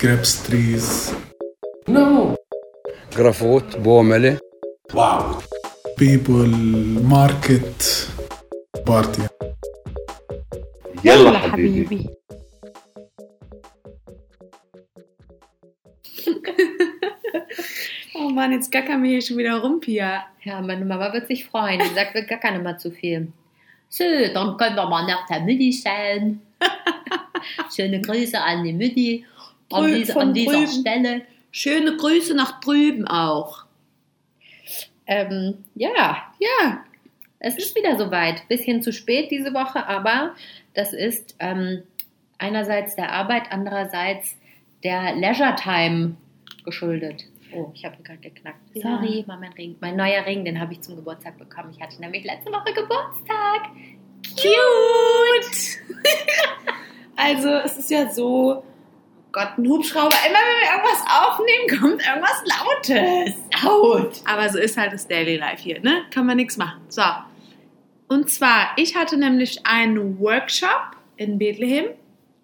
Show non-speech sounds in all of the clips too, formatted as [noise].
grapes trees, No. جرافوت بوملة Wow. people, market, party. يلا حبيبي. [laughs] Oh Mann, jetzt gackern wir hier schon wieder rum, Pia. Ja, meine Mama wird sich freuen. Die sagt, wir gackern immer zu viel. So, dann können wir mal nach der Mütti schauen. [laughs] Schöne Grüße an die Mütti. an, diese, an dieser drüben. Stelle. Schöne Grüße nach drüben auch. Ähm, ja, Ja, es ist wieder soweit. Bisschen zu spät diese Woche, aber das ist ähm, einerseits der Arbeit, andererseits der Leisure Time geschuldet. Oh, ich habe gerade geknackt. Ja. Sorry, war mein Ring. Mein neuer Ring, den habe ich zum Geburtstag bekommen. Ich hatte nämlich letzte Woche Geburtstag. cute. [laughs] also, es ist ja so, Gott, ein Hubschrauber. Immer wenn wir irgendwas aufnehmen, [laughs] kommt irgendwas Lautes. Laut. Aber so ist halt das Daily Life hier, ne? Kann man nichts machen. So. Und zwar, ich hatte nämlich einen Workshop in Bethlehem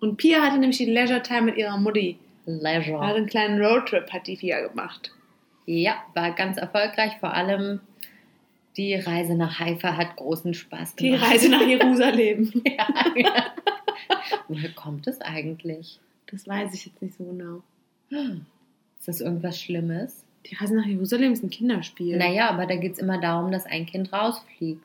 und Pia hatte nämlich die Leisure Time mit ihrer Mutti. Leisure. Also einen kleinen Roadtrip hat die Pia gemacht. Ja, war ganz erfolgreich. Vor allem die Reise nach Haifa hat großen Spaß Die gemacht. Reise nach [laughs] Jerusalem. ja, ja. Woher kommt es eigentlich? Das weiß ich jetzt nicht so genau. Ist das irgendwas Schlimmes? Die Reise nach Jerusalem ist ein Kinderspiel. Naja, aber da geht es immer darum, dass ein Kind rausfliegt.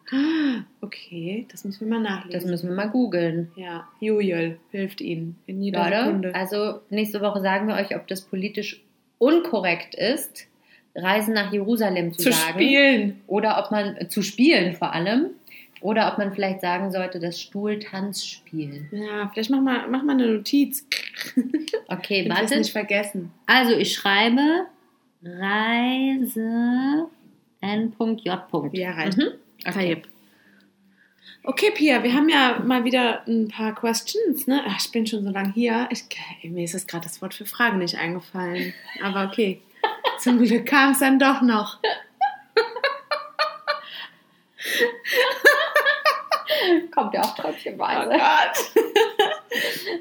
Okay, das müssen wir mal Das nachlesen. müssen wir mal googeln. ja, Juliel hilft Ihnen in jeder Leute, Sekunde. also nächste Woche sagen wir euch, ob das politisch unkorrekt ist, Reisen nach Jerusalem zu, zu sagen. spielen. Oder ob man, zu spielen vor allem. Oder ob man vielleicht sagen sollte, das Stuhltanzspiel. Ja, vielleicht mach mal, mach mal eine Notiz. [laughs] Okay, Ich warte. nicht vergessen. Also ich schreibe Reise N.J. Ja, reicht. Mhm. Okay. Okay, Pia, wir haben ja mal wieder ein paar Questions, ne? Ach, ich bin schon so lange hier. Ich, mir ist jetzt gerade das Wort für Fragen nicht eingefallen. Aber okay. [laughs] Zum Glück kam es dann doch noch. [laughs] [laughs] Kommt ja auch Oh tröpfchenweise. Gott. [laughs]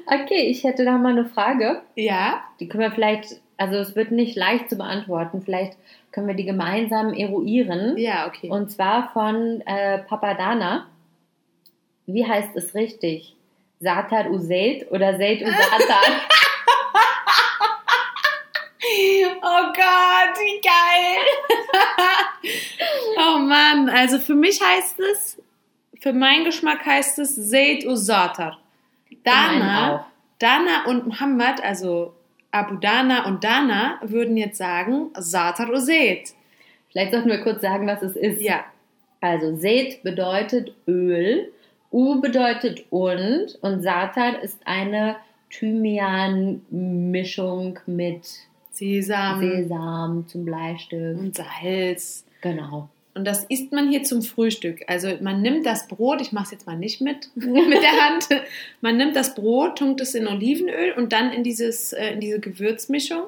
Okay, ich hätte da mal eine Frage. Ja? Die können wir vielleicht, also es wird nicht leicht zu beantworten. Vielleicht können wir die gemeinsam eruieren. Ja, okay. Und zwar von äh, Papadana. Wie heißt es richtig? Satar Useid oder Seid Usatar? [laughs] Oh Gott, wie geil! oh Mann, also für mich heißt es, für meinen Geschmack heißt es Zaid Usatar. meinen Dana. Dana und Muhammad, also Abu Dana und Dana, würden jetzt sagen Satar Usaid. Vielleicht sollten wir kurz sagen, was es ist. Ja, Also Seed bedeutet Öl, U bedeutet und und Satan ist eine Thymian-Mischung mit Sesam Sesam zum Bleistift. und Salz. Genau. Und das isst man hier zum Frühstück. Also man nimmt das Brot, ich mache es jetzt mal nicht mit, [laughs] mit der Hand. Man nimmt das Brot, tunkt es in Olivenöl und dann in, dieses, äh, in diese Gewürzmischung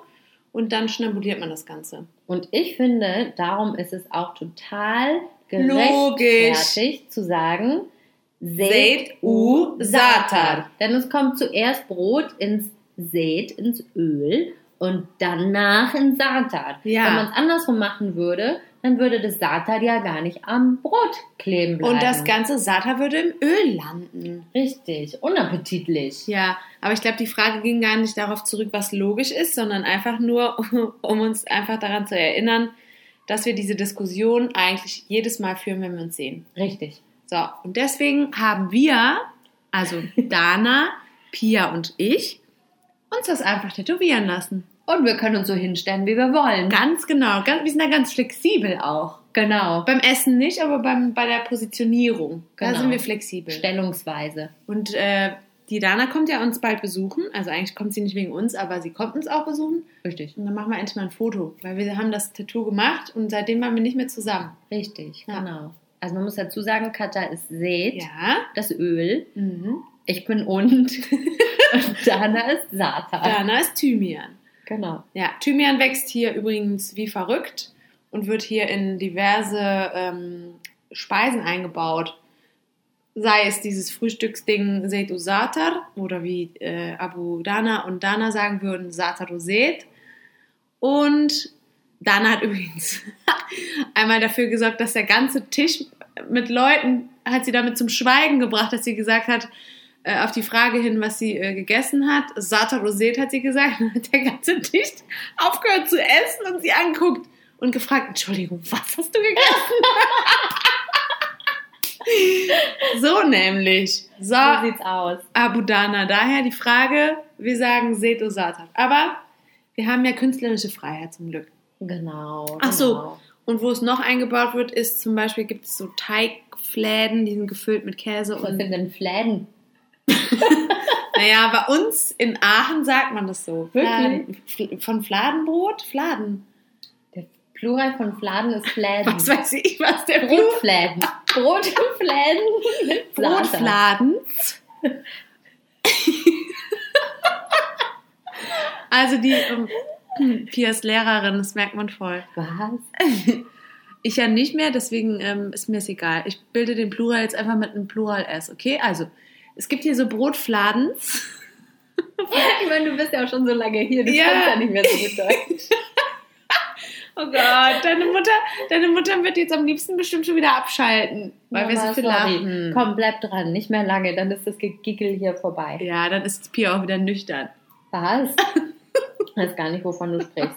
und dann schnabuliert man das Ganze. Und ich finde, darum ist es auch total Logisch. gerechtfertigt zu sagen, Seid u Satar. Denn es kommt zuerst Brot ins Seed, ins Öl und danach in Satan. Ja. Wenn man es andersrum machen würde, dann würde das Satan ja gar nicht am Brot kleben bleiben. Und das ganze Satar würde im Öl landen. Richtig, unappetitlich. Ja, aber ich glaube, die Frage ging gar nicht darauf zurück, was logisch ist, sondern einfach nur, [laughs] um uns einfach daran zu erinnern, dass wir diese Diskussion eigentlich jedes Mal führen, wenn wir uns sehen. Richtig. So, und deswegen haben wir, also [laughs] Dana, Pia und ich, uns das einfach tätowieren lassen. Und wir können uns so hinstellen, wie wir wollen. Ganz genau, ganz, wir sind da ganz flexibel auch. Genau. Beim Essen nicht, aber beim, bei der Positionierung, da Genau. sind wir flexibel. Stellungsweise. Und äh, die Dana kommt ja uns bald besuchen. Also eigentlich kommt sie nicht wegen uns, aber sie kommt uns auch besuchen. Richtig. Und dann machen wir endlich mal ein Foto, weil wir haben das Tattoo gemacht und seitdem waren wir nicht mehr zusammen. Richtig, Ja. genau. Also man muss dazu sagen, Kata ist Seed, Ja. das Öl. Mhm. Ich bin und. [laughs] und Dana ist Satan. Dana ist Thymian. Genau. Ja, Thymian wächst hier übrigens wie verrückt und wird hier in diverse ähm, Speisen eingebaut. sei es dieses Frühstücksding Setu Satar oder wie äh, Abu Dana und Dana sagen würden, Satar Roset. Und Dana hat übrigens [laughs] einmal dafür gesorgt, dass der ganze Tisch mit Leuten hat sie damit zum Schweigen gebracht, dass sie gesagt hat, äh, auf die Frage hin, was sie äh, gegessen hat, Sata Roset hat sie gesagt, dann [laughs] hat der ganze Tisch aufgehört zu essen und sie angeguckt und gefragt, Entschuldigung, was hast du gegessen? [laughs] so nämlich. So, So sieht's aus. Abu Dana. Daher die Frage, wir sagen Seto Satan. Aber wir haben ja künstlerische Freiheit zum Glück. Genau. Ach so. genau. Und wo es noch eingebaut wird, ist zum Beispiel gibt es so Teigfläden, die sind gefüllt mit Käse Was und sind denn Fläden? [laughs] Naja, bei uns in Aachen sagt man das so. Wirklich? Von Fladenbrot? Fladen. Der Plural von Fladen ist Fläden. Was weiß ich, was der. Brotfläden. [laughs] Brotfläden. Brotfladen. [laughs] also die ähm, Pias Lehrerin, das merkt man voll. Was? Ich ja nicht mehr, deswegen ähm, ist mir es egal. Ich bilde den Plural jetzt einfach mit einem Plural S, okay? Also, es gibt hier so Brotfladens. Ich meine, du bist ja auch schon so lange hier. Du Ja. kannst ja nicht mehr so gut Deutsch. [laughs] Oh Gott, deine Mutter, deine Mutter wird jetzt am liebsten bestimmt schon wieder abschalten, weil wir so Mama, viel lachen. Komm, bleib dran. Nicht mehr lange, dann ist das Gegickel hier vorbei. Ja, dann ist Pia auch wieder nüchtern. Was? [laughs] Ich weiß gar nicht, wovon du sprichst.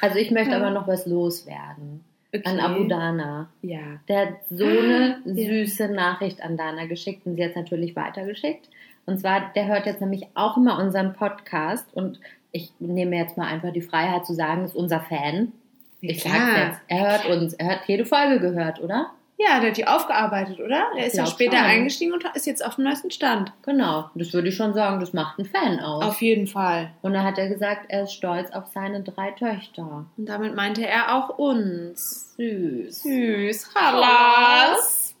Also ich möchte aber noch was loswerden. An Abu Dana. Ja. Der hat so eine Ah, Ja. süße Nachricht an Dana geschickt und sie hat es natürlich weitergeschickt. Und zwar, der hört jetzt nämlich auch immer unseren Podcast und ich nehme jetzt mal einfach die Freiheit zu sagen, ist unser Fan. Ich Klar. sag's jetzt. Er hört uns, er hat jede Folge gehört, oder? Ja, der hat die aufgearbeitet, oder? Der ist ja später schon. eingestiegen und ist jetzt auf dem neuesten Stand. Genau. Das würde ich schon sagen, das macht einen Fan aus. Auf jeden Fall. und da hat er gesagt, er ist stolz auf seine drei Töchter. Und damit meinte er auch uns. Süß. Süß. Hallas.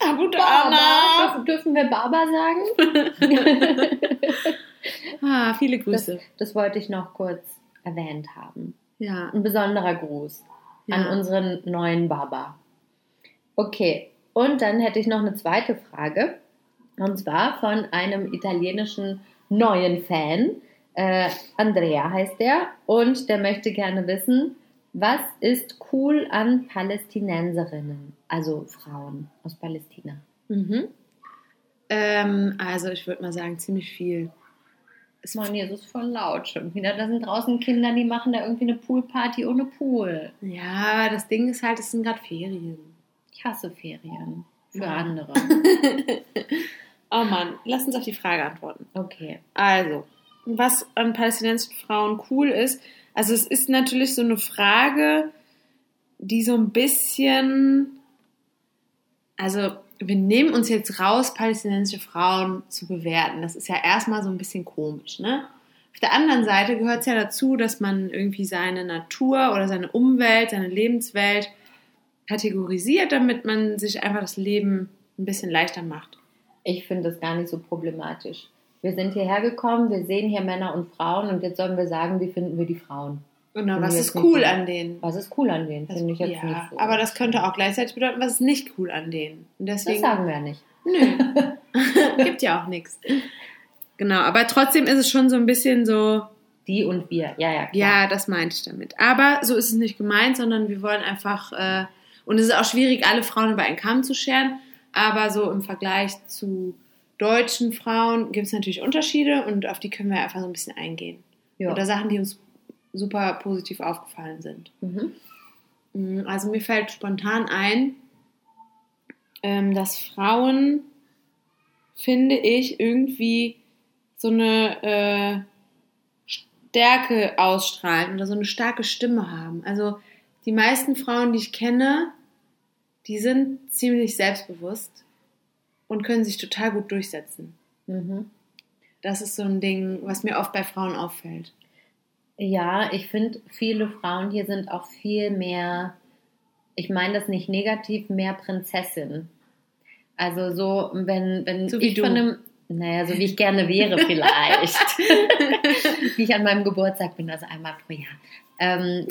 Abu Dana. Dürfen, dürfen wir Baba sagen? [laughs] Ah, viele Das, Grüße. das wollte ich noch kurz erwähnt haben. Ja. Ein besonderer Gruß Ja. an unseren neuen Baba. Okay, und dann hätte ich noch eine zweite Frage. Und zwar von einem italienischen neuen Fan. Äh, Andrea heißt der. Und der möchte gerne wissen, was ist cool an Palästinenserinnen, also Frauen aus Palästina? Mhm. Ähm, also ich würde mal sagen, ziemlich viel. Es Mann, hier ist es voll laut schon wieder. Da sind draußen Kinder, die machen da irgendwie eine Poolparty ohne Pool. Ja, das Ding ist halt, es sind gerade Ferien. Ich hasse Ferien. Für andere. [laughs] Oh Mann, lass uns auf die Frage antworten. Okay. Also, was an palästinensischen Frauen cool ist, also es ist natürlich so eine Frage, die so ein bisschen, also wir nehmen uns jetzt raus, palästinensische Frauen zu bewerten. Das ist ja erstmal so ein bisschen komisch, ne? Auf der anderen Seite gehört es ja dazu, dass man irgendwie seine Natur oder seine Umwelt, seine Lebenswelt kategorisiert, damit man sich einfach das Leben ein bisschen leichter macht. Ich finde das gar nicht so problematisch. Wir sind hierher gekommen, wir sehen hier Männer und Frauen und jetzt sollen wir sagen, wie finden wir die Frauen. Genau, was ist nicht cool so. an denen? Was ist cool an denen? Das- Finde ich jetzt ja, nicht so. aber das könnte auch gleichzeitig bedeuten, was ist nicht cool an denen. Und Das deswegen, sagen wir ja nicht. nö, [laughs] gibt ja auch nichts. Genau, aber trotzdem ist es schon so ein bisschen so, Die und wir. Ja, ja, klar. ja, das meinte ich damit. Aber so ist es nicht gemeint, sondern wir wollen einfach, äh, und es ist auch schwierig, alle Frauen über einen Kamm zu scheren, aber so im Vergleich zu deutschen Frauen gibt es natürlich Unterschiede und auf die können wir einfach so ein bisschen eingehen. Ja. Oder Sachen, die uns super positiv aufgefallen sind. Mhm. Mm, Also mir fällt spontan ein, ähm, dass Frauen, finde ich, irgendwie so eine äh, Stärke ausstrahlen oder so eine starke Stimme haben. Also die meisten Frauen, die ich kenne, die sind ziemlich selbstbewusst und können sich total gut durchsetzen. Mhm. Das ist so ein Ding, was mir oft bei Frauen auffällt. Ja, ich finde, viele Frauen hier sind auch viel mehr, ich meine das nicht negativ, mehr Prinzessin. Also so, wenn, wenn So wie ich du. von einem, naja, so wie ich gerne wäre [laughs] vielleicht, [laughs] wie ich an meinem Geburtstag bin, also einmal pro Jahr. Ähm,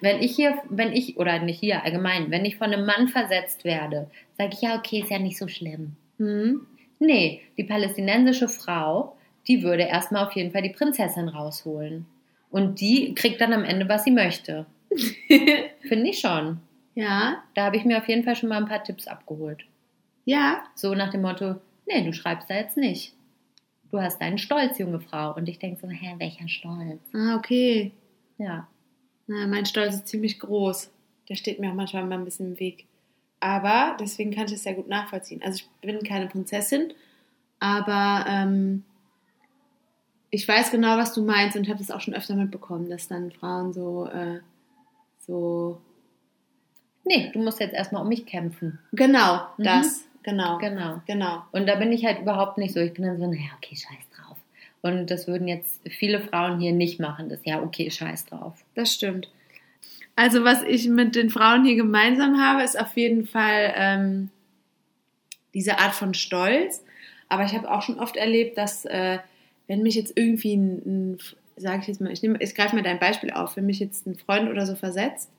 wenn ich hier, wenn ich, oder nicht hier allgemein, wenn ich von einem Mann versetzt werde, sage ich, ja, okay, ist ja nicht so schlimm. Mhm. Nee, die palästinensische Frau, die würde erstmal auf jeden Fall die Prinzessin rausholen. Und die kriegt dann am Ende, was sie möchte. [laughs] Finde ich schon. Ja, Da habe ich mir auf jeden Fall schon mal ein paar Tipps abgeholt. ja, So nach dem Motto, nee, du schreibst da jetzt nicht. Du hast deinen Stolz, junge Frau. Und ich denke so, hä, welcher Stolz? ah, okay. Ja. Na, mein Stolz ist ziemlich groß. Der steht mir auch manchmal mal ein bisschen im Weg. Aber deswegen kann ich es sehr gut nachvollziehen. Also ich bin keine Prinzessin, aber ähm, ich weiß genau, was du meinst und habe das auch schon öfter mitbekommen, dass dann Frauen so, äh, so Nee, du musst jetzt erstmal um mich kämpfen. genau Mhm. das, genau, Genau. genau. Und da bin ich halt überhaupt nicht so. Ich bin dann so, naja, okay, scheiß drauf. Und das würden jetzt viele Frauen hier nicht machen. Das ja, okay, scheiß drauf. Das stimmt. Also was ich mit den Frauen hier gemeinsam habe, ist auf jeden Fall ähm, diese Art von Stolz. Aber ich habe auch schon oft erlebt, dass äh, wenn mich jetzt irgendwie ein, ein sage ich jetzt mal, ich, nehme- ich greife mal dein Beispiel auf, wenn mich jetzt ein Freund oder so versetzt,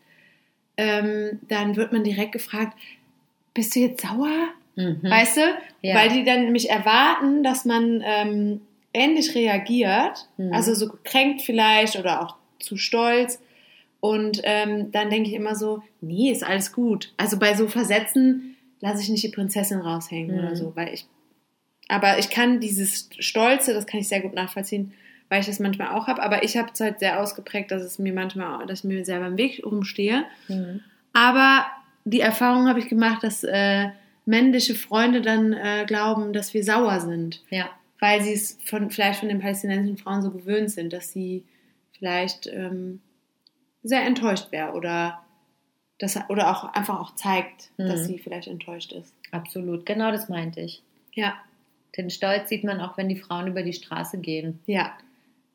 ähm, dann wird man direkt gefragt, bist du jetzt sauer? Mhm. Weißt du? Ja. Weil die dann nämlich erwarten, dass man ähm, ähnlich reagiert, Mhm. also so gekränkt vielleicht oder auch zu stolz. Und ähm, dann denke ich immer so, nee, ist alles gut. Also bei so Versetzen lasse ich nicht die Prinzessin raushängen Mhm. oder so, weil ich. Aber ich kann dieses Stolze, das kann ich sehr gut nachvollziehen, weil ich das manchmal auch habe. Aber ich habe es halt sehr ausgeprägt, dass es mir manchmal, dass ich mir selber im Weg rumstehe. Mhm. Aber die Erfahrung habe ich gemacht, dass äh, männliche Freunde dann äh, glauben, dass wir sauer sind, Ja. Weil sie es von, vielleicht von den palästinensischen Frauen so gewöhnt sind, dass sie vielleicht ähm, sehr enttäuscht wäre oder, das, oder auch einfach auch zeigt, Mhm. dass sie vielleicht enttäuscht ist. Absolut. Genau das meinte ich. Ja, Den Stolz sieht man auch, wenn die Frauen über die Straße gehen. ja.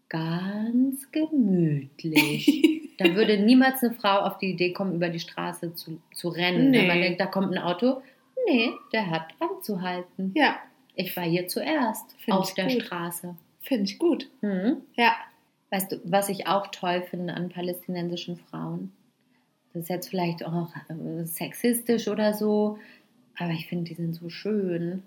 Ganz gemütlich. [laughs] da würde niemals eine Frau auf die Idee kommen, über die Straße zu, zu rennen. Wenn Nee. man denkt, da kommt ein Auto. Nee, der hat anzuhalten. Ja, Ich war hier zuerst Find auf der gut. Straße. finde ich gut. Mhm. Ja. Weißt du, was ich auch toll finde an palästinensischen Frauen? Das ist jetzt vielleicht auch äh, sexistisch oder so, aber ich finde, die sind so schön.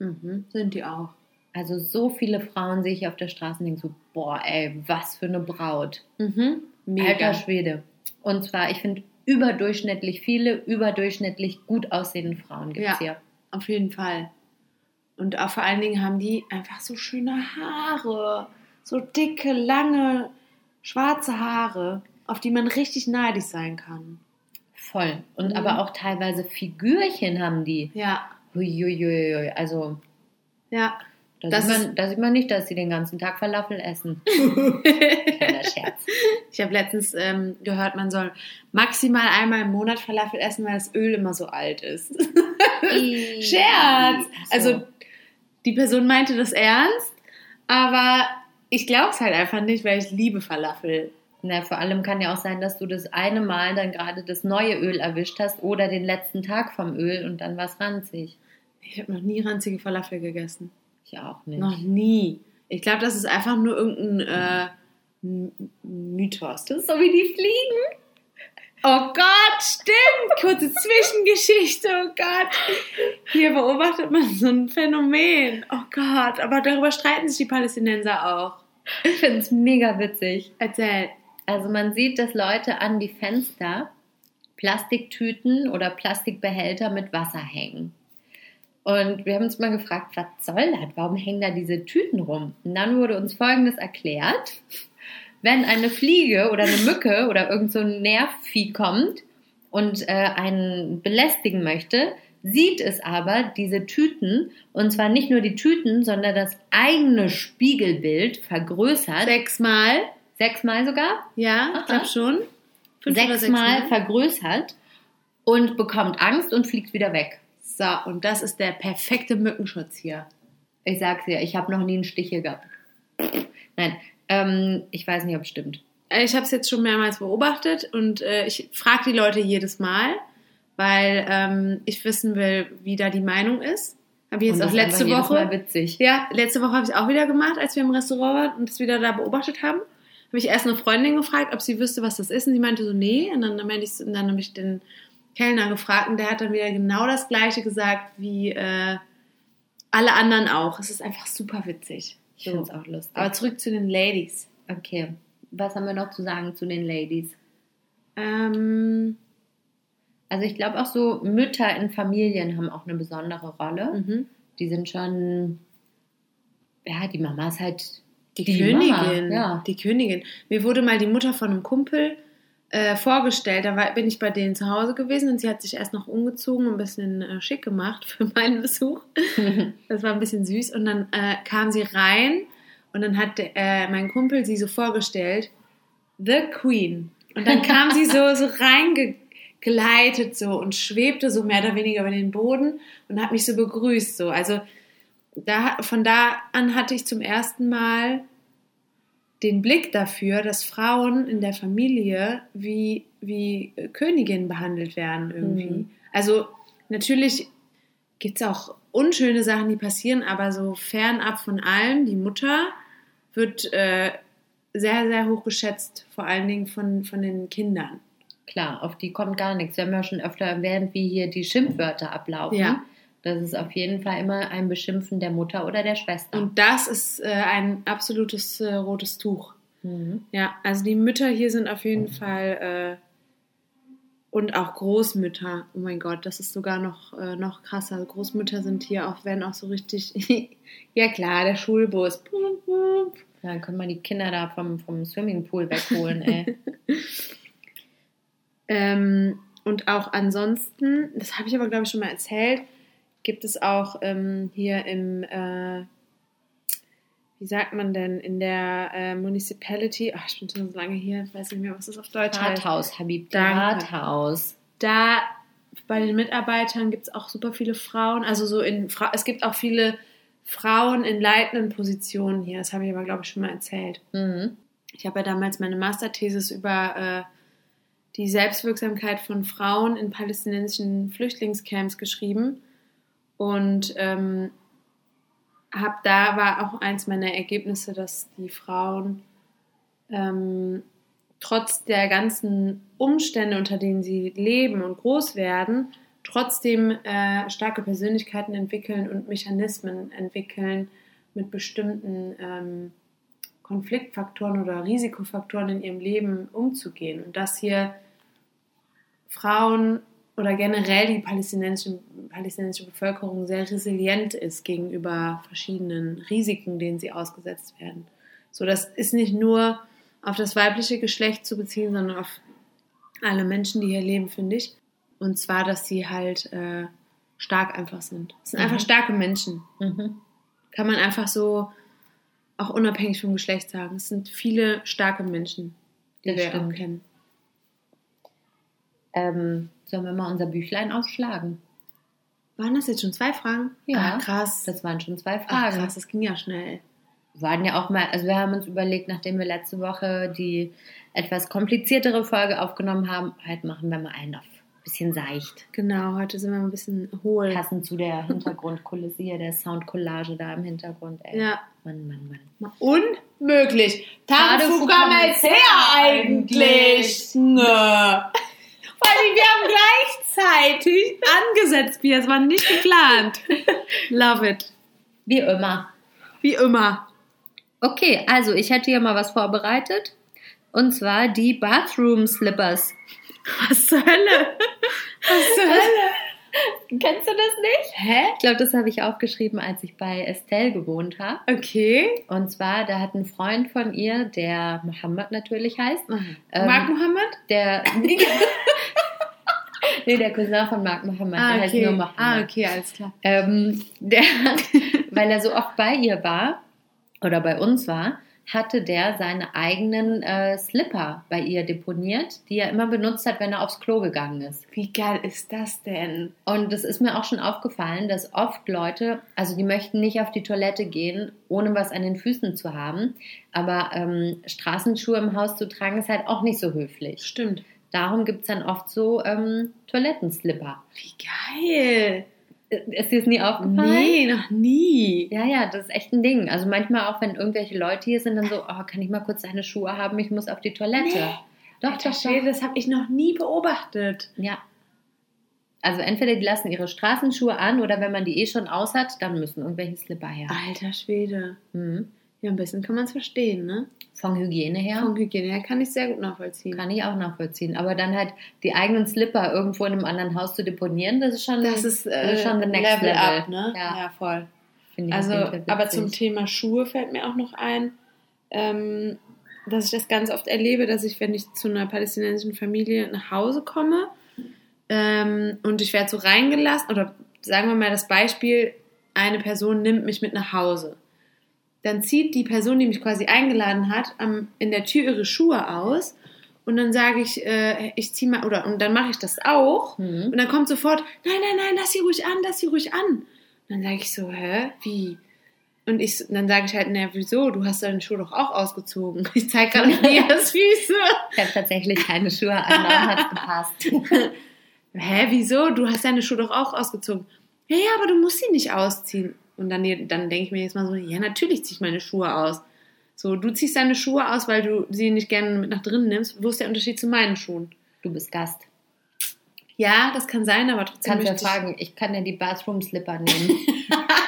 Mhm. Sind die auch. Also so viele Frauen sehe ich auf der Straße und denke so, boah, ey, was für eine Braut. Mhm. Mega. Alter Schwede. Und zwar, ich finde, überdurchschnittlich viele, überdurchschnittlich gut aussehende Frauen gibt es Ja. hier. Auf jeden Fall. Und auch vor allen Dingen haben die einfach so schöne Haare. So dicke, lange, schwarze Haare, auf die man richtig neidisch sein kann. Voll. Und Mhm. aber auch teilweise Figürchen haben die. Ja, Huiuiui. Also, ja. da, Das sieht man, da sieht man nicht, dass sie den ganzen Tag Falafel essen. [laughs] Kleiner Scherz. Ich habe letztens ähm, gehört, man soll maximal einmal im Monat Falafel essen, weil das Öl immer so alt ist. [laughs] Scherz! Also, die Person meinte das ernst, aber ich glaube es halt einfach nicht, weil ich liebe Falafel. Na, vor allem kann ja auch sein, dass du das eine Mal dann gerade das neue Öl erwischt hast oder den letzten Tag vom Öl und dann war es ranzig. Ich habe noch nie ranzige Falafel gegessen. Ich auch nicht. Noch nie. Ich glaube, das ist einfach nur irgendein äh, Mythos. Das ist so wie die Fliegen. Oh Gott, stimmt. Kurze Zwischengeschichte. Oh Gott. Hier beobachtet man so ein Phänomen. Oh Gott. Aber darüber streiten sich die Palästinenser auch. Ich finde es mega witzig. Erzähl. Also man sieht, dass Leute an die Fenster Plastiktüten oder Plastikbehälter mit Wasser hängen. Und wir haben uns mal gefragt, was soll das? Warum hängen da diese Tüten rum? Und dann wurde uns Folgendes erklärt. Wenn eine Fliege oder eine Mücke oder irgend so ein Nervvieh kommt und äh, einen belästigen möchte, sieht es aber diese Tüten und zwar nicht nur die Tüten, sondern das eigene Spiegelbild vergrößert. Sechsmal. Sechsmal sogar? Ja, Aha. ich glaube schon. Fünf sechsmal vergrößert und bekommt Angst und fliegt wieder weg. So, und das ist der perfekte Mückenschutz hier. Ich sag's dir, ich habe noch nie einen Stich hier gehabt. Nein, ähm, ich weiß nicht, ob es stimmt. Äh, Ich habe es jetzt schon mehrmals beobachtet und äh, ich frage die Leute jedes Mal, weil ähm, ich wissen will, wie da die Meinung ist. Habe ich jetzt auch ist letzte Woche. Witzig. Ja, letzte Woche habe ich auch wieder gemacht, als wir im Restaurant waren und das wieder da beobachtet haben. Habe ich erst eine Freundin gefragt, ob sie wüsste, was das ist. Und sie meinte so, nee. Und dann, meinte ich, und dann habe ich den Kellner gefragt und der hat dann wieder genau das Gleiche gesagt wie, äh, alle anderen auch. Es ist einfach super witzig. Ich finde es auch lustig. Aber zurück zu den Ladies. okay, was haben wir noch zu sagen zu den Ladies? Ähm, Also ich glaube auch so Mütter in Familien haben auch eine besondere Rolle. mhm. Die sind schon, ja, die Mama ist halt Die, Die Königin. Mama, ja. Die Königin. Mir wurde mal die Mutter von einem Kumpel äh, vorgestellt. Da war, bin ich bei denen zu Hause gewesen und sie hat sich erst noch umgezogen und ein bisschen äh, schick gemacht [laughs] für meinen Besuch. [laughs] Das war ein bisschen süß. Und dann äh, kam sie rein und dann hat äh, mein Kumpel sie so vorgestellt: The Queen. Und dann kam sie so, so reingegleitet so und schwebte so mehr oder weniger über den Boden und hat mich so begrüßt. So. Also da, von da an hatte ich zum ersten Mal den Blick dafür, dass Frauen in der Familie wie, wie Königinnen behandelt werden irgendwie. Mhm. Also natürlich gibt es auch unschöne Sachen, die passieren, aber so fernab von allem, die Mutter wird äh, sehr, sehr hoch geschätzt, vor allen Dingen von, von den Kindern. Klar, auf die kommt gar nichts. Wir haben ja schon öfter erwähnt, wie hier die Schimpfwörter ablaufen. Ja. Das ist auf jeden Fall immer ein Beschimpfen der Mutter oder der Schwester. Und das ist äh, ein absolutes äh, rotes Tuch. Mhm. Ja, also die Mütter hier sind auf jeden Fall äh, und auch Großmütter. Oh mein Gott, das ist sogar noch, äh, noch krasser. Großmütter sind hier auch, werden auch so richtig. [laughs] ja klar, der Schulbus. Ja, Dann können wir die Kinder da vom, vom Swimmingpool wegholen, ey. [laughs] Ähm, und auch ansonsten, das habe ich aber glaube ich schon mal erzählt, gibt es auch ähm, hier im, äh, wie sagt man denn, in der äh, Municipality, ach, ich bin schon so lange hier, ich weiß nicht mehr, was das auf Deutsch heißt. Rathaus, Habib, Danke. Rathaus. da bei den Mitarbeitern gibt es auch super viele Frauen. Also so in es gibt auch viele Frauen in leitenden Positionen hier. Das habe ich aber, glaube ich, schon mal erzählt. Mhm. Ich habe ja damals meine Masterthesis über äh, die Selbstwirksamkeit von Frauen in palästinensischen Flüchtlingscamps geschrieben. Und ähm, hab, da war auch eins meiner Ergebnisse, dass die Frauen ähm, trotz der ganzen Umstände, unter denen sie leben und groß werden, trotzdem äh, starke Persönlichkeiten entwickeln und Mechanismen entwickeln, mit bestimmten ähm, Konfliktfaktoren oder Risikofaktoren in ihrem Leben umzugehen. Und dass hier Frauen oder generell die palästinensische, palästinensische Bevölkerung sehr resilient ist gegenüber verschiedenen Risiken, denen sie ausgesetzt werden. So, das ist nicht nur auf das weibliche Geschlecht zu beziehen, sondern auf alle Menschen, die hier leben, finde ich. Und zwar, dass sie halt äh, stark einfach sind. Es sind Mhm. einfach starke Menschen. Mhm. Kann man einfach so auch unabhängig vom Geschlecht sagen. Es sind viele starke Menschen, die Das wir auch stimmt. kennen. Ähm, sollen wir mal unser Büchlein aufschlagen? Waren das jetzt schon zwei Fragen? Ja, Ach, krass. Das waren schon zwei Ach, Fragen. krass, das ging ja schnell. waren ja auch mal, also wir haben uns überlegt, nachdem wir letzte Woche die etwas kompliziertere Folge aufgenommen haben, halt machen wir mal einen auf ein bisschen seicht. Genau, heute sind wir ein bisschen hohl. Passend zu der Hintergrundkulisse hier, der Soundcollage da im Hintergrund, ey. Ja. Mann, Mann, Mann. Unmöglich. Tadefuka Melzer eigentlich. Nö. Vor allem, wir haben gleichzeitig angesetzt, Pia. Es war nicht geplant. Love it. Wie immer. Wie immer. Okay, also ich hätte hier mal was vorbereitet. Und zwar die Bathroom Slippers. Was zur Hölle? Was zur Hölle? [laughs] Kennst du das nicht? Hä? Ich glaube, das habe ich aufgeschrieben, als ich bei Estelle gewohnt habe. Okay. Und zwar, da hat ein Freund von ihr, der Mohammed natürlich heißt, Ähm, Mark Mohammed? der. [laughs] [laughs] nee, der Cousin von Mark Mohammed, der heißt nur Mohammed. ah, okay, alles klar. Ähm, der hat, weil er so oft bei ihr war oder bei uns war, hatte der seine eigenen äh, Slipper bei ihr deponiert, die er immer benutzt hat, wenn er aufs Klo gegangen ist. Wie geil ist das denn? Und es ist mir auch schon aufgefallen, dass oft Leute, also die möchten nicht auf die Toilette gehen, ohne was an den Füßen zu haben, aber ähm, Straßenschuhe im Haus zu tragen, ist halt auch nicht so höflich. Stimmt. Darum gibt es dann oft so ähm, Toilettenslipper. Wie geil. Ist dir das nie aufgefallen? Nee, noch nie. Ja, ja, das ist echt ein Ding. Also manchmal auch, wenn irgendwelche Leute hier sind, dann so, oh, kann ich mal kurz deine Schuhe haben? Ich muss auf die Toilette. Nee. Doch, Alter doch, Schwede, doch. das habe ich noch nie beobachtet. Ja, Also entweder die lassen ihre Straßenschuhe an oder wenn man die eh schon aus hat, dann müssen irgendwelche Slipper her. Alter Schwede. Mhm. Ja, ein bisschen kann man es verstehen, ne? Von Hygiene her Vom Hygiene her kann ich sehr gut nachvollziehen. kann ich auch nachvollziehen. Aber dann halt die eigenen Slipper irgendwo in einem anderen Haus zu deponieren, das ist schon, das ist, äh, schon the next Level, level. up, ne? Ja. ja voll. finde ich Also, aber zum Thema Schuhe fällt mir auch noch ein, ähm, dass ich das ganz oft erlebe, dass ich, wenn ich zu einer palästinensischen Familie nach Hause komme ähm, und ich werde so reingelassen, oder sagen wir mal das Beispiel, eine Person nimmt mich mit nach Hause. Dann zieht die Person, die mich quasi eingeladen hat, am, in der Tür ihre Schuhe aus und dann sage ich, äh, ich ziehe mal, oder und dann mache ich das auch Mhm. und dann kommt sofort, nein, nein, nein, lass sie ruhig an, lass sie ruhich an. Und dann sage ich so, hä, wie? Und ich, dann sage ich halt, na, wieso? Du hast deine Schuhe doch auch ausgezogen. [laughs] Ich zeige gerade Nias [laughs] Füße. Ich habe tatsächlich keine Schuhe an, darum hat gepasst. [laughs] Hä, wieso? Du hast deine Schuhe doch auch ausgezogen. Ja, ja, aber du musst sie nicht ausziehen. Und dann, dann denke ich mir jetzt mal so, ja, natürlich ziehe ich meine Schuhe aus. So, du ziehst deine Schuhe aus, weil du sie nicht gerne mit nach drinnen nimmst. Wo ist der Unterschied zu meinen Schuhen? Du bist Gast. Ja, das kann sein, aber trotzdem Kannst ja möchte ich- fragen, ich kann ja die Bathroom-Slipper nehmen. [laughs]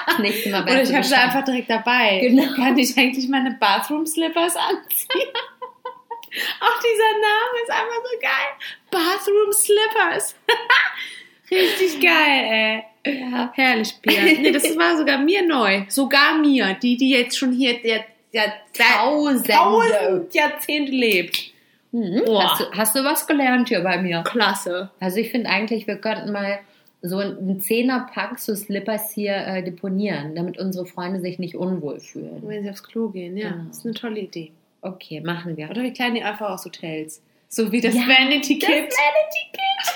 Das nächste Mal Oder ich du habe sie einfach direkt dabei. Genau. Kann ich eigentlich meine Bathroom-Slippers anziehen? [laughs] Auch dieser Name ist einfach so geil. Bathroom-Slippers. [laughs] Richtig geil, ey. Ja. Herrlich, Pia. Nee, das war sogar mir neu. Sogar mir, die, die jetzt schon hier der, der, Tausende. tausend Jahrzehnte lebt. Mhm. Hast, du, hast du was gelernt hier bei mir? Klasse. Also ich finde eigentlich, wir könnten mal so einen Zehnerpack so Slippers hier äh, deponieren, damit unsere Freunde sich nicht unwohl fühlen. Wenn sie aufs Klo gehen, ja. Genau. Das ist eine tolle Idee. Okay, machen wir. Oder wir kleiden die einfach aus Hotels. So wie das Ja, Vanity das Kit. Vanity Kit.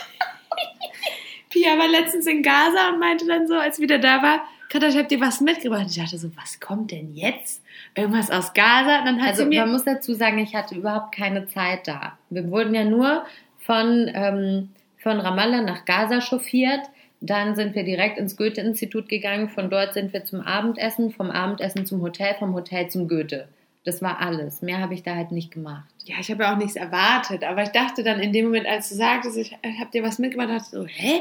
[laughs] Pia war letztens in Gaza und meinte dann so, als wieder da war, Katja, ich hab dir was mitgebracht. Ich dachte so, was kommt denn jetzt? Irgendwas aus Gaza? Und dann hat Also sie mir... man muss dazu sagen, ich hatte überhaupt keine Zeit da. Wir wurden ja nur von, ähm, von Ramallah nach Gaza chauffiert. Dann sind wir direkt ins Goethe-Institut gegangen. Von dort sind wir zum Abendessen, vom Abendessen zum Hotel, vom Hotel zum Goethe. Das war alles. Mehr habe ich da halt nicht gemacht. ja, ich habe ja auch nichts erwartet, aber ich dachte dann in dem Moment, als du sagtest, ich hab dir was mitgebracht, dachte ich so, hä?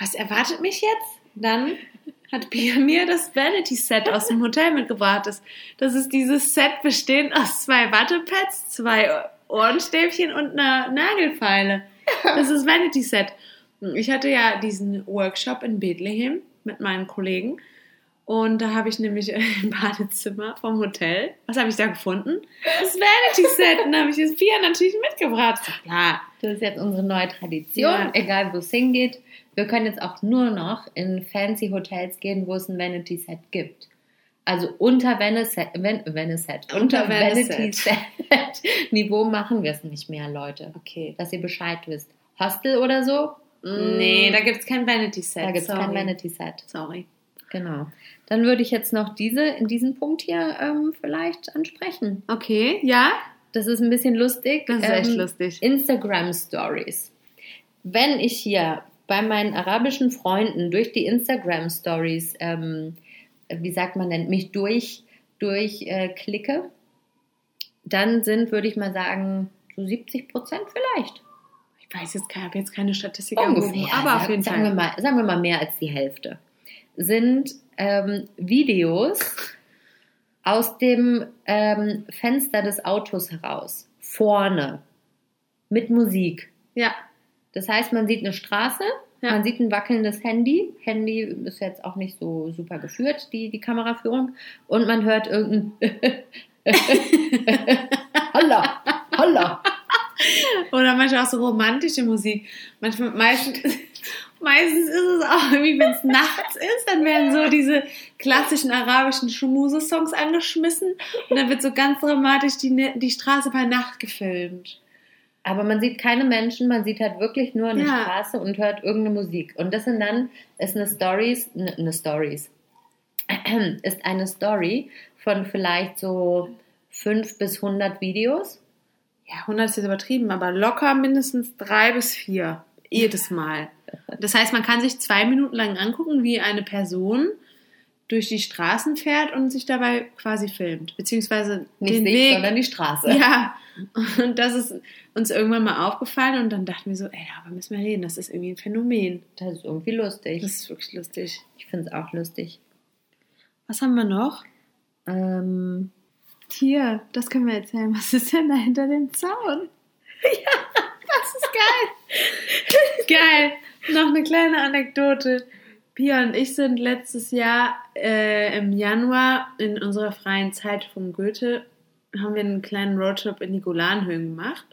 Was erwartet mich jetzt? Dann hat Pia mir das Vanity-Set aus dem Hotel mitgebracht. Das, das ist dieses Set bestehend aus zwei Wattepads, zwei Ohrenstäbchen und einer Nagelfeile. Das ist Vanity-Set. Ich hatte ja diesen Workshop in Bethlehem mit meinen Kollegen. Und da habe ich nämlich [laughs] im Badezimmer vom Hotel, was habe ich da gefunden? Das Vanity-Set. Und da habe ich das Pia natürlich mitgebracht. Klar. Das ist jetzt unsere neue Tradition, Ja. egal wo es hingeht. Wir können jetzt auch nur noch in fancy Hotels gehen, wo es ein Vanity-Set gibt. Also unter Venice- Ven- Venice-Set, unter Unter Venice-Set. Vanity-Set-Niveau [laughs] machen wir es nicht mehr, Leute. Okay. Dass ihr Bescheid wisst. Hostel oder so? Mm, Nee, da gibt es kein Vanity-Set. da gibt es kein Sorry. Vanity-Set. Sorry. Genau. Dann würde ich jetzt noch diese, in diesen Punkt hier ähm, vielleicht ansprechen. Okay, ja? Das ist ein bisschen lustig. Das ist echt Ähm, lustig. Instagram Stories. Wenn ich hier bei meinen arabischen Freunden durch die Instagram Stories, ähm, wie sagt man denn, mich durch, durch äh, klicke, dann sind, würde ich mal sagen, so 70 Prozent vielleicht. Ich weiß jetzt, ich habe jetzt keine Statistik Ungefähr. erhoben, aber auf jeden sagen Fall. Wir mal, sagen wir mal mehr als die Hälfte. Sind ähm, Videos aus dem ähm, Fenster des Autos heraus, vorne, mit Musik. Ja, Das heißt, man sieht eine Straße, Ja. man sieht ein wackelndes Handy. Handy ist jetzt auch nicht so super geführt, die, die Kameraführung. Und man hört irgendein [laughs] Holla, holla. oder manchmal auch so romantische Musik. Manchmal, meistens, meistens ist es auch irgendwie, wenn es nachts ist, dann werden so diese klassischen arabischen Schmuse-Songs angeschmissen und dann wird so ganz dramatisch die, die Straße bei Nacht gefilmt. Aber man sieht keine Menschen, man sieht halt wirklich nur eine Ja. Straße und hört irgendeine Musik. Und das sind dann, ist eine Stories, eine, eine Stories, [clears throat] ist eine Story von vielleicht so fünf bis 100 Videos. Ja, 100 ist jetzt übertrieben, aber locker mindestens drei bis vier. Jedes Mal. Das heißt, man kann sich zwei Minuten lang angucken, wie eine Person durch die Straßen fährt und sich dabei quasi filmt. Beziehungsweise Nicht den sich, Weg. sondern die Straße. Ja, Und das ist uns irgendwann mal aufgefallen und dann dachten wir so, ey, darüber müssen wir reden, das ist irgendwie ein Phänomen. Das ist irgendwie lustig. Das ist wirklich lustig. ich finde es auch lustig. Was haben wir noch? Ähm, Hier, das können wir erzählen. Was ist denn da hinter dem Zaun? [laughs] Ja, das ist geil. geil. Noch eine kleine Anekdote. Pia und ich sind letztes Jahr äh, im Januar in unserer freien Zeit vom Goethe haben wir einen kleinen Roadtrip in die Golanhöhen gemacht.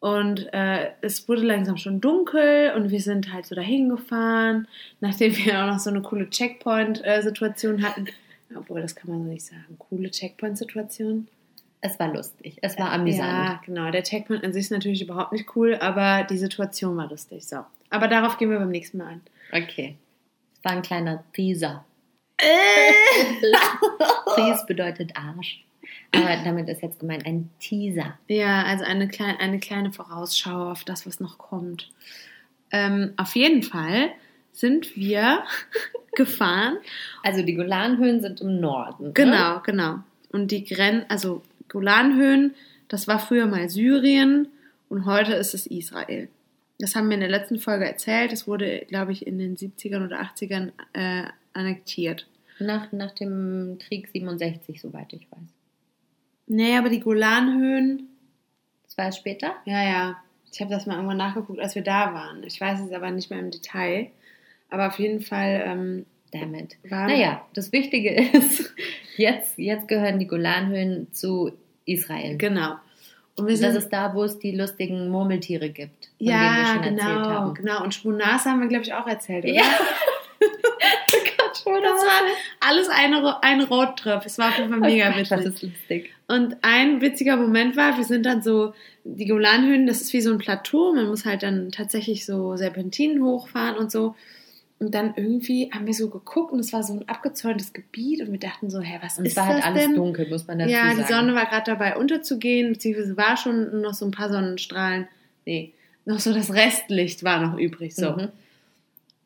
Und äh, es wurde langsam schon dunkel und wir sind halt so dahin gefahren, nachdem wir auch noch so eine coole Checkpoint-Situation hatten. Obwohl, das kann man so nicht sagen. Coole Checkpoint-Situation. es war lustig. Es war amüsant. Ja, genau. Der Checkpoint an sich ist natürlich überhaupt nicht cool, aber die Situation war lustig. So. Aber darauf gehen wir beim nächsten Mal ein. Okay. Es war ein kleiner Teaser. Äh. [laughs] Tease bedeutet Arsch. Aber damit ist jetzt gemeint ein Teaser. Ja, also eine, klein, eine kleine Vorausschau auf das, was noch kommt. Ähm, auf jeden Fall sind wir [laughs] gefahren. Also die Golanhöhen sind im Norden. Ne? Genau, genau. Und die Grenzen, also Golanhöhen, das war früher mal Syrien und heute ist es Israel. Das haben wir in der letzten Folge erzählt. Es wurde, glaube ich, in den 70ern oder 80ern äh, annektiert. Nach, nach dem Krieg 67, soweit ich weiß. Nee, aber die Golanhöhen, Das war es später? ja, ja. Ich habe das mal irgendwann nachgeguckt, als wir da waren. Ich weiß es aber nicht mehr im Detail. Aber auf jeden Fall ähm, Damit. Naja, das Wichtige [laughs] ist, jetzt, jetzt gehören die Golanhöhen zu Israel. Genau. Und wir Das sind, ist da, wo es die lustigen Murmeltiere gibt, von ja, denen wir schon erzählt genau, haben. genau. Und Schmunase haben wir, glaube ich, auch erzählt, oder? Ja. [laughs] Das war alles eine, ein Roadtrip. Es war auf jeden Fall mega Oh [laughs] Das witzig. ist lustig. Und ein witziger Moment war, wir sind dann so, die Golanhöhen, das ist wie so ein Plateau, man muss halt dann tatsächlich so Serpentinen hochfahren und so. Und dann irgendwie haben wir so geguckt und es war so ein abgezäuntes Gebiet und wir dachten so, hä, was Und ist es war das halt alles denn? dunkel, muss man dazu ja, sagen. die Sonne war gerade dabei unterzugehen, beziehungsweise war schon noch so ein paar Sonnenstrahlen. Nee, noch so das Restlicht war noch übrig. So. Mhm.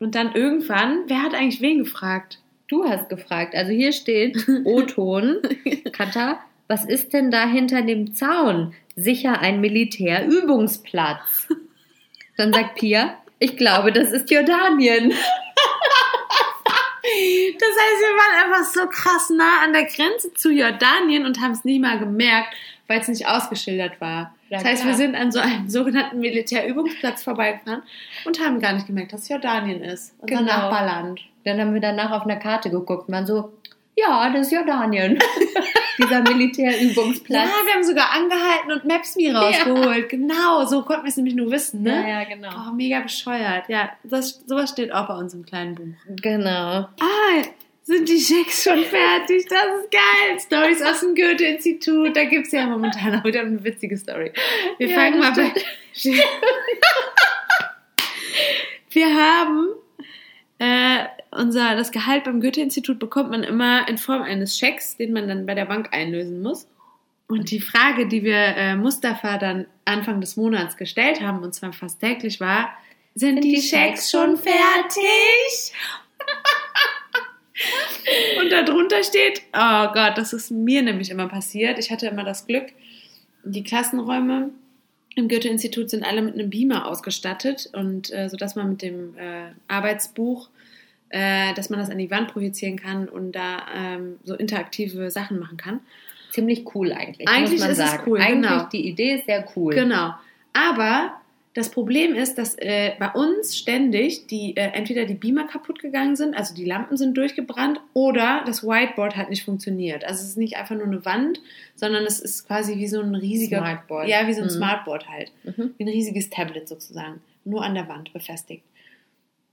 Und dann irgendwann, wer hat eigentlich wen gefragt? Du hast gefragt. Also hier steht [laughs] O-Ton. Katha, was ist denn da hinter dem Zaun? Sicher ein Militärübungsplatz. Dann sagt Pia, ich glaube, das ist Jordanien. [laughs] Das heißt, wir waren einfach so krass nah an der Grenze zu Jordanien und haben es nicht mal gemerkt, weil es nicht ausgeschildert war. Ja, das heißt, klar. wir sind an so einem [laughs] sogenannten Militärübungsplatz vorbeigefahren und haben gar nicht gemerkt, dass es Jordanien ist. Unser Genau. Nachbarland. Dann haben wir danach auf einer Karte geguckt und waren so, ja, das ist Jordanien. [laughs] Dieser Ja, Militärübungsplatz. wir haben sogar angehalten und Maps.me rausgeholt. Genau, so konnten wir es nämlich nur wissen, ne? Ja, ja, genau. Oh, mega bescheuert. Ja, das, sowas steht auch bei uns im kleinen Buch. Genau. Ah, sind die Schecks schon [laughs] fertig? Das ist geil. Stories aus dem Goethe-Institut. Da gibt es ja momentan auch wieder eine witzige Story. Wir Ja, fangen mal bei. [laughs] Wir haben äh, unser, das Gehalt beim Goethe-Institut bekommt man immer in Form eines Schecks, den man dann bei der Bank einlösen muss. Und die Frage, die wir äh, Mustafa dann Anfang des Monats gestellt haben, und zwar fast täglich, war, sind, die, die Schecks schon fertig? [laughs] und darunter steht, oh Gott, das ist mir nämlich immer passiert. Ich hatte immer das Glück, die Klassenräume im Goethe-Institut sind alle mit einem Beamer ausgestattet und äh, sodass man mit dem äh, Arbeitsbuch, äh, dass man das an die Wand projizieren kann und da ähm, so interaktive Sachen machen kann. Ziemlich cool eigentlich, Eigentlich ist es sagen. cool, eigentlich genau. die Idee ist sehr cool. Genau. Aber das Problem ist, dass äh, bei uns ständig die äh, entweder die Beamer kaputt gegangen sind, also die Lampen sind durchgebrannt, oder das Whiteboard hat nicht funktioniert. Also es ist nicht einfach nur eine Wand, sondern es ist quasi wie so ein riesiger Smartboard. Ja, wie so ein Mhm. Smartboard halt. Mhm. Wie ein riesiges Tablet sozusagen. Nur an der Wand befestigt.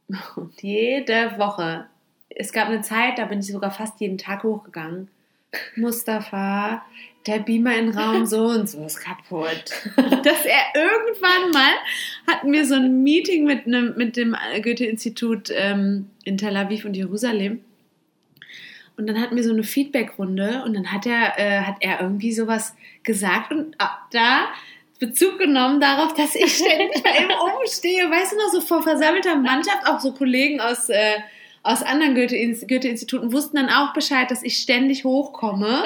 [laughs] Und jede Woche. Es gab eine Zeit, da bin ich sogar fast jeden Tag hochgegangen. [laughs] Mustafa, der Beamer in Raum so und so ist kaputt. [laughs] Dass er irgendwann mal hatten wir so ein Meeting mit, einem, mit dem Goethe-Institut ähm, in Tel Aviv und Jerusalem. Und dann hatten wir so eine Feedback-Runde und dann hat er, äh, hat er irgendwie sowas gesagt und ab da Bezug genommen darauf, dass ich ständig bei ihm umstehe. Weißt du noch, so vor versammelter Mannschaft, auch so Kollegen aus, äh, aus anderen Goethe- Goethe-Instituten wussten dann auch Bescheid, dass ich ständig hochkomme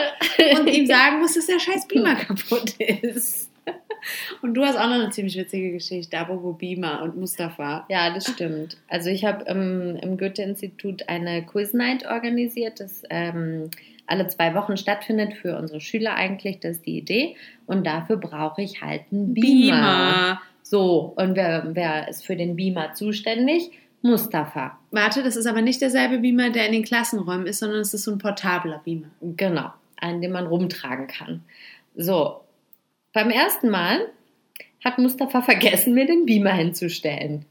und ihm [laughs] sagen muss, dass der scheiß Beamer kaputt ist. [laughs] Und du hast auch noch eine ziemlich witzige Geschichte, apropos Beamer und Mustafa. Ja, das stimmt. Also ich habe ähm, im Goethe-Institut eine Quiz-Night organisiert, das ähm, alle zwei Wochen stattfindet für unsere Schüler eigentlich. Das ist die Idee. Und dafür brauche ich halt einen Beamer. Beamer. So, und wer, wer ist für den Beamer zuständig? Mustafa. Warte, das ist aber nicht derselbe Beamer, der in den Klassenräumen ist, sondern es ist so ein portabler Beamer. Genau, einen, den man rumtragen kann. So, beim ersten Mal hat Mustafa vergessen, mir den Beamer hinzustellen.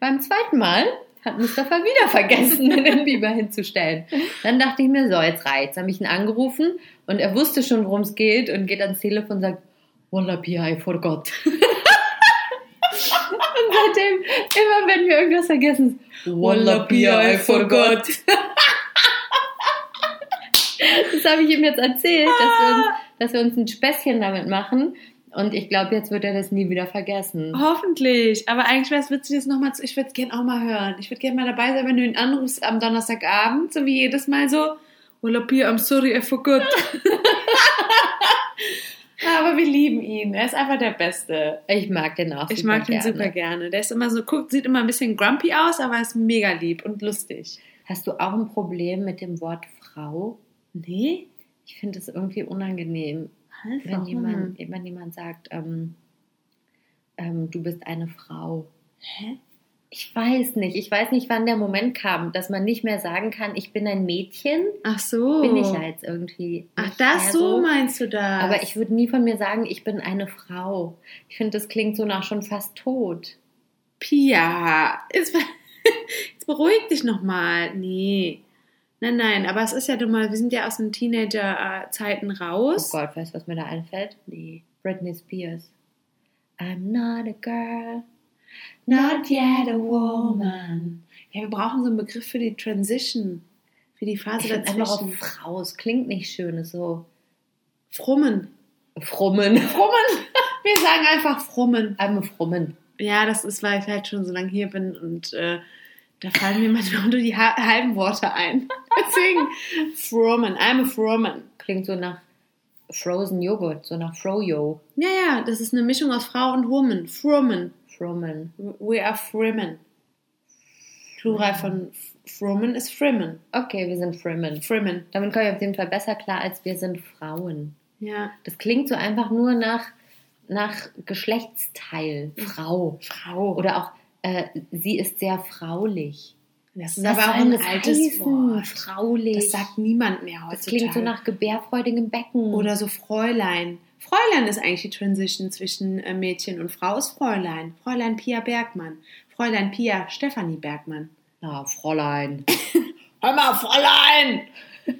Beim zweiten Mal hat Mustafa wieder vergessen, mir den Beamer hinzustellen. Dann dachte ich mir, so, jetzt reicht's. Habe ich ihn angerufen und er wusste schon, worum es geht und geht ans Telefon und sagt, Walla Pia, I forgot. Seitdem, immer wenn wir irgendwas vergessen, Walla Pia, I forgot. das habe ich ihm jetzt erzählt, dass wir, uns, dass wir uns ein Späßchen damit machen. Und ich glaube, jetzt wird er das nie wieder vergessen. Hoffentlich. Aber eigentlich wäre es witzig, das nochmal zu. Ich würde es gerne auch mal hören. Ich würde gerne mal dabei sein, wenn du ihn anrufst am Donnerstagabend, so wie jedes Mal so. Well, Pia, I'm sorry, I forgot. [laughs] Aber wir lieben ihn. Er ist einfach der Beste. Ich mag den auch Ich super mag den gerne. super gerne. Der ist immer so, guckt, sieht immer ein bisschen grumpy aus, aber ist mega lieb und lustig. Hast du auch ein Problem mit dem Wort Frau? Nee? Ich finde es irgendwie unangenehm, wenn jemand, wenn jemand sagt, ähm, ähm, du bist eine Frau. Hä? Ich weiß nicht. Ich weiß nicht, wann der Moment kam, dass man nicht mehr sagen kann, ich bin ein Mädchen. Ach so. Bin ich ja jetzt irgendwie. Ach, das mehr so meinst du das? Aber ich würde nie von mir sagen, ich bin eine Frau. Ich finde, das klingt so nach schon fast tot. Pia, jetzt, [laughs] jetzt beruhig dich nochmal. Nee. Nein, nein, aber es ist ja nun mal, wir sind ja aus den Teenager-Zeiten Oh raus. Gott, weißt du, was mir da einfällt? Nee. Britney Spears. I'm not a girl, not yet a woman. Ja, wir brauchen so einen Begriff für die Transition, für die Phase Ich finde einfach dazwischen. Frau, es klingt nicht schön, ist so Frummen. frummen. [laughs] Frummen. Wir sagen einfach frummen. I'm a frummen. Ja, das ist, weil ich halt schon so lange hier bin und äh, da fallen mir manchmal nur die ha halben Worte ein. [laughs] Deswegen frummen. I'm a frummen. Klingt so nach Frozen Joghurt, so nach Froyo. Ja, ja, das ist eine Mischung aus Frau und Woman. Frummen. Frummen. We are Frimmen. Plural von Frummen ist Frimmen. Okay, wir sind Frimmen. Frimmen. Damit komme ich auf jeden Fall besser klar, als wir sind Frauen. Ja. Das klingt so einfach nur nach, nach Geschlechtsteil. Frau. Frau. Oder auch, äh, sie ist sehr fraulich. das ist Was aber auch ein das altes heißen? Wort. Fraulich. Das sagt niemand mehr Das heutzutage. klingt so nach gebärfreudigem Becken. Oder so Fräulein. Fräulein ist eigentlich die Transition zwischen äh, Mädchen und Frau ist Fräulein. Fräulein Pia Bergmann. Fräulein Pia Stefanie Bergmann. Na, Fräulein. Hör mal, Fräulein!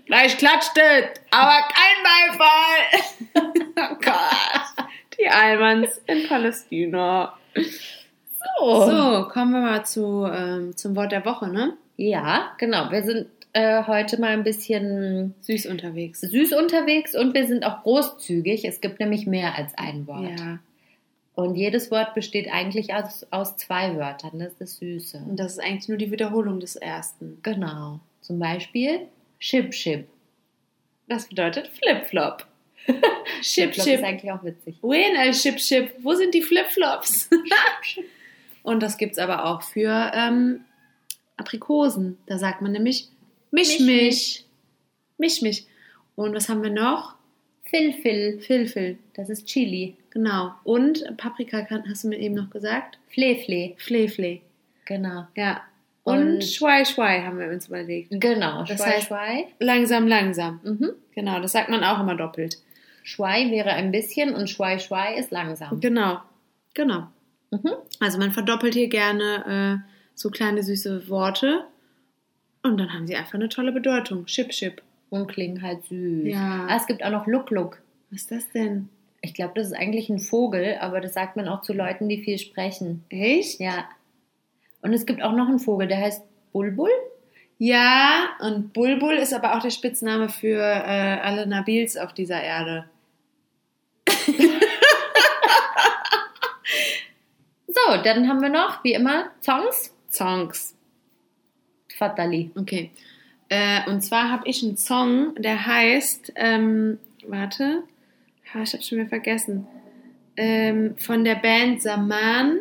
Gleich klatscht es, aber kein Beifall! [laughs] oh Gott. Die Almans in Palästina. So. So, kommen wir mal zu, ähm, zum Wort der Woche, ne? Ja, genau. Wir sind äh, heute mal ein bisschen Süß unterwegs. süß unterwegs und wir sind auch großzügig. Es gibt nämlich mehr als ein Wort. Ja, Und jedes Wort besteht eigentlich aus, aus zwei Wörtern. Das ist das Süße. und das ist eigentlich nur die Wiederholung des ersten. Genau. Zum Beispiel Chip Chip. Das bedeutet Flip-Flop. Chip, Das Chip. ist eigentlich auch witzig. Wen, El Chip, Chip? Wo sind die Flip-Flops? [laughs] und das gibt's aber auch für ähm, Aprikosen. Da sagt man nämlich Misch, Misch. Misch, Misch. Und was haben wir noch? Filfil. Filfil. Das ist Chili. Genau. Und Paprika hast du mir eben noch gesagt? Flefle. Flefle. Genau. Ja. Und, Und- Schwei Schwei haben wir uns überlegt. Genau. Das Schwei, heißt- Schwei. Langsam, langsam. Mhm. Genau, das sagt man auch immer doppelt. Schwei wäre ein bisschen und Schwei Schwei ist langsam. Genau. Genau. Mhm. Also man verdoppelt hier gerne äh, so kleine süße Worte und dann haben sie einfach eine tolle Bedeutung. Chip, Chip. Und klingen halt süß. Ja. Ah, es gibt auch noch Look Look. Was ist das denn? Ich glaube, das ist eigentlich ein Vogel, aber das sagt man auch zu Leuten, die viel sprechen. Echt? Ja. Und es gibt auch noch einen Vogel, der heißt Bulbul. Ja, und Bulbul ist aber auch der Spitzname für äh, alle Nabils auf dieser Erde. [laughs] So, dann haben wir noch, wie immer, Songs. Songs. Fatali. Okay. Äh, und zwar habe ich einen Song, der heißt, ähm, warte, ich habe schon wieder vergessen, ähm, von der Band Saman.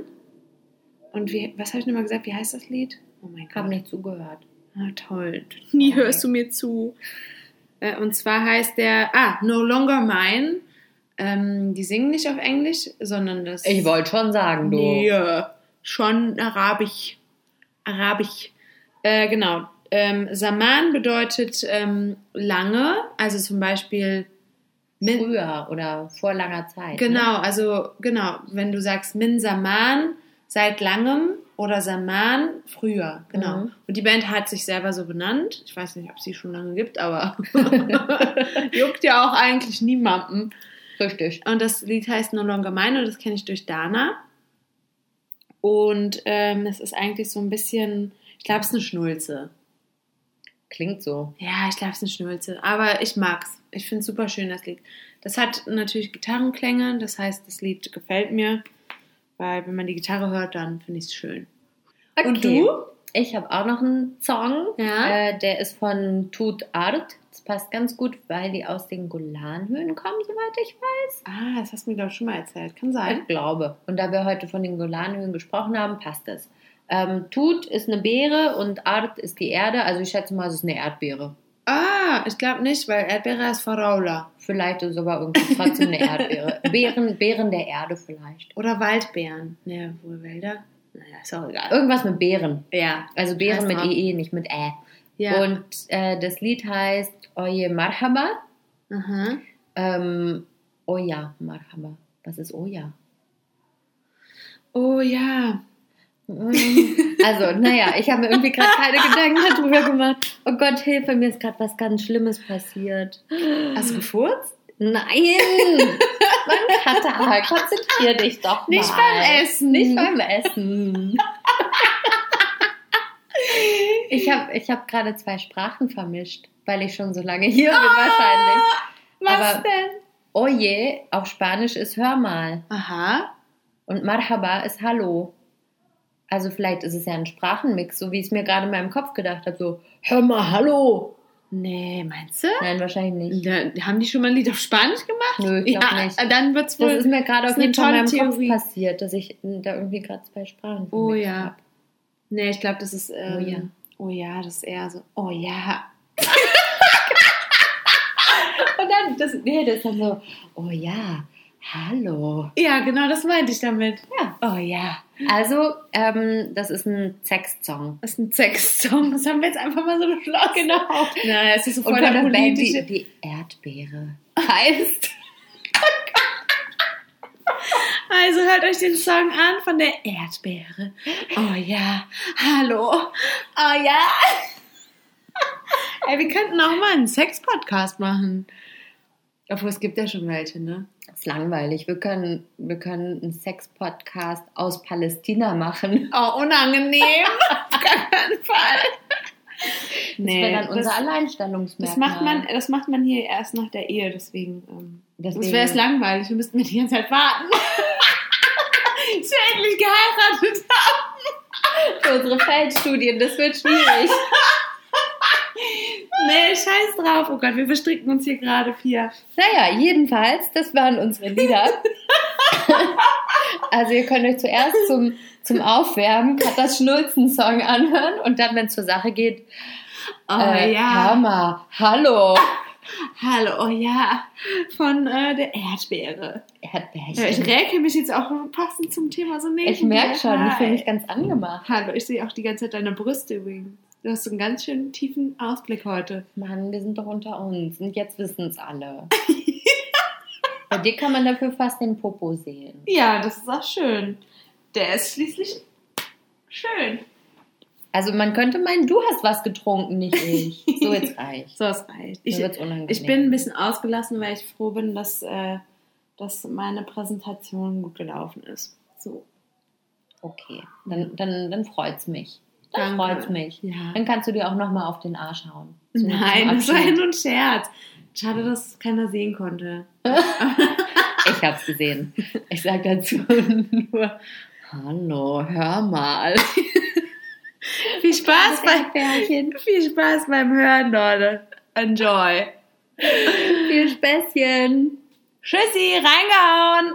Und wie, was habe ich nochmal gesagt? Wie heißt das Lied? Oh mein Ich habe nicht zugehört. Ah, toll. Nie Okay. hörst du mir zu. Äh, und zwar heißt der, ah, No Longer Mine. Ähm, die singen nicht auf Englisch, sondern das. Ich wollte schon sagen, du. Nee, äh, schon Arabisch. Arabisch. Äh, genau. Ähm, Saman bedeutet ähm, lange, also zum Beispiel. Min, Früher oder vor langer Zeit. genau, Ne? also genau, wenn du sagst Min Saman seit langem oder Saman früher, genau. Mhm. Und die Band hat sich selber so benannt. Ich weiß nicht, ob sie schon lange gibt, aber [laughs] juckt ja auch eigentlich niemanden. Richtig. Und das Lied heißt No Longer Mine und das kenne ich durch Dana. Und ähm, es ist eigentlich so ein bisschen, glaube, es ist eine Schnulze. Klingt so. Ja, ich glaube, es ist eine Schnulze. Aber ich mag's. Ich finde es super schön, das Lied. Das hat natürlich Gitarrenklänge, das heißt, das Lied gefällt mir. Weil wenn man die Gitarre hört, dann finde ich es schön. Und du? Ich habe auch noch einen Song. Ja. Äh, der ist von Tut Art. Das passt ganz gut, weil die aus den Golanhöhen kommen, soweit ich weiß. Ah, das hast du mir, glaube ich, schon mal erzählt. Kann sein. Ich glaube. Und da wir heute von den Golanhöhen gesprochen haben, passt es. Ähm, Tut ist eine Beere und Art ist die Erde. Also ich schätze mal, es ist eine Erdbeere. Ah, ich glaube nicht, weil Erdbeere ist Faraula. Vielleicht ist es aber irgendwie trotzdem eine Erdbeere. [laughs] Beeren, Beeren der Erde vielleicht. Oder Waldbeeren. Ne, wohl Wälder? Naja, ist auch egal. Irgendwas mit Beeren. Ja. Also Beeren mit. EE, nicht mit Ä. Ja. Und äh, das Lied heißt Oye Marhaba. Aha. Ähm, Oya Marhaba. Was ist Oya? Oh ja. Also, naja, ich habe mir irgendwie gerade keine Gedanken darüber gemacht. Oh Gott, Hilfe, mir ist gerade was ganz Schlimmes passiert. Hast du gefurzt? Nein! Mann, Katar, konzentrier dich doch mal. Nicht beim Essen. Nicht beim Essen. Ich habe ich hab gerade zwei Sprachen vermischt, weil ich schon so lange hier bin wahrscheinlich. Was Aber- denn? Oye auf Spanisch ist hör mal Aha. und Marhaba ist Hallo. Also vielleicht ist es ja ein Sprachenmix, so wie ich es mir gerade in meinem Kopf gedacht habe, so hör mal Hallo. Nee, meinst du? Nein, wahrscheinlich nicht. Da, haben die schon mal ein Lied auf Spanisch gemacht? Nö, ich glaub ja, nicht. Dann wird's wohl. Das ist mir gerade auf jeden Fall in meinem Kopf passiert, dass ich da irgendwie gerade zwei Sprachen Oh ja. hab. Nee, ich glaube, das ist. Ähm, Oh ja. Oh ja, das ist eher so. Oh ja. [laughs] Und dann, das, nee, das ist dann so, oh ja, hallo. Ja, genau, das meinte ich damit. Ja. Oh ja. Also, ähm, das ist ein Sexsong. Das ist ein Sexsong. Das haben wir jetzt einfach mal so beschlossen. Genau. Na, es ist so Und voll von der der Band politische. die, die Erdbeere heißt. Also hört euch den Song an von der Erdbeere. Oh ja. Hallo. Oh ja. Ey, wir könnten auch mal einen Sex-Podcast machen. Obwohl, es gibt ja schon welche, ne? Das ist langweilig. Wir können, wir können einen Sex-Podcast aus Palästina machen. [laughs] Oh, unangenehm. [laughs] Auf keinen Fall. das wäre dann unser das, Alleinstellungsmerkmal. das, macht man, das macht man hier erst nach der Ehe, deswegen. Ähm, Deswegen- das wäre es langweilig. Wir müssten die ganze Zeit warten. [laughs] Bis wir endlich geheiratet haben. Für unsere Feldstudien, das wird schwierig. Nee, scheiß drauf. Oh Gott, wir verstricken uns hier gerade vier. Naja, jedenfalls, das waren unsere Lieder. [laughs] also ihr könnt euch zuerst zum, zum Aufwärmen Katas Schnulzen-Song anhören und dann, wenn es zur Sache geht, Oh äh, ja. Hammer, hallo, [laughs] Hallo, oh ja. Von äh, der Erdbeere. Ja, ich räke mich jetzt auch passend zum Thema so neben ich merke schon, ich fühle mich ganz angemacht. Hallo, ich sehe auch die ganze Zeit deine Brüste übrigens. Du hast einen ganz schön tiefen Ausblick heute. Mann, wir sind doch unter uns und jetzt wissen es alle. [laughs] Bei dir kann man dafür fast den Popo sehen. Ja, das ist auch schön. Der ist schließlich schön. Also man könnte meinen, du hast was getrunken, nicht ich. So jetzt [laughs] reicht. So, es reicht. Ich, ich bin ein bisschen ausgelassen, weil ich froh bin, dass, äh, dass meine Präsentation gut gelaufen ist. So. Okay, dann, dann, dann freut's mich. Dann Danke. freut's mich. Ja. Dann kannst du dir auch nochmal auf den Arsch hauen. Zum- Nein, das war ja nur ein Scherz. Schade, dass keiner sehen konnte. [laughs] Ich hab's gesehen. Ich sag dazu [laughs] nur, hallo, hör mal. [laughs] Viel Spaß, Das bei, Erdbeerchen. viel Spaß beim Hören, Leute. Enjoy. Viel Späßchen. Tschüssi, reingehauen.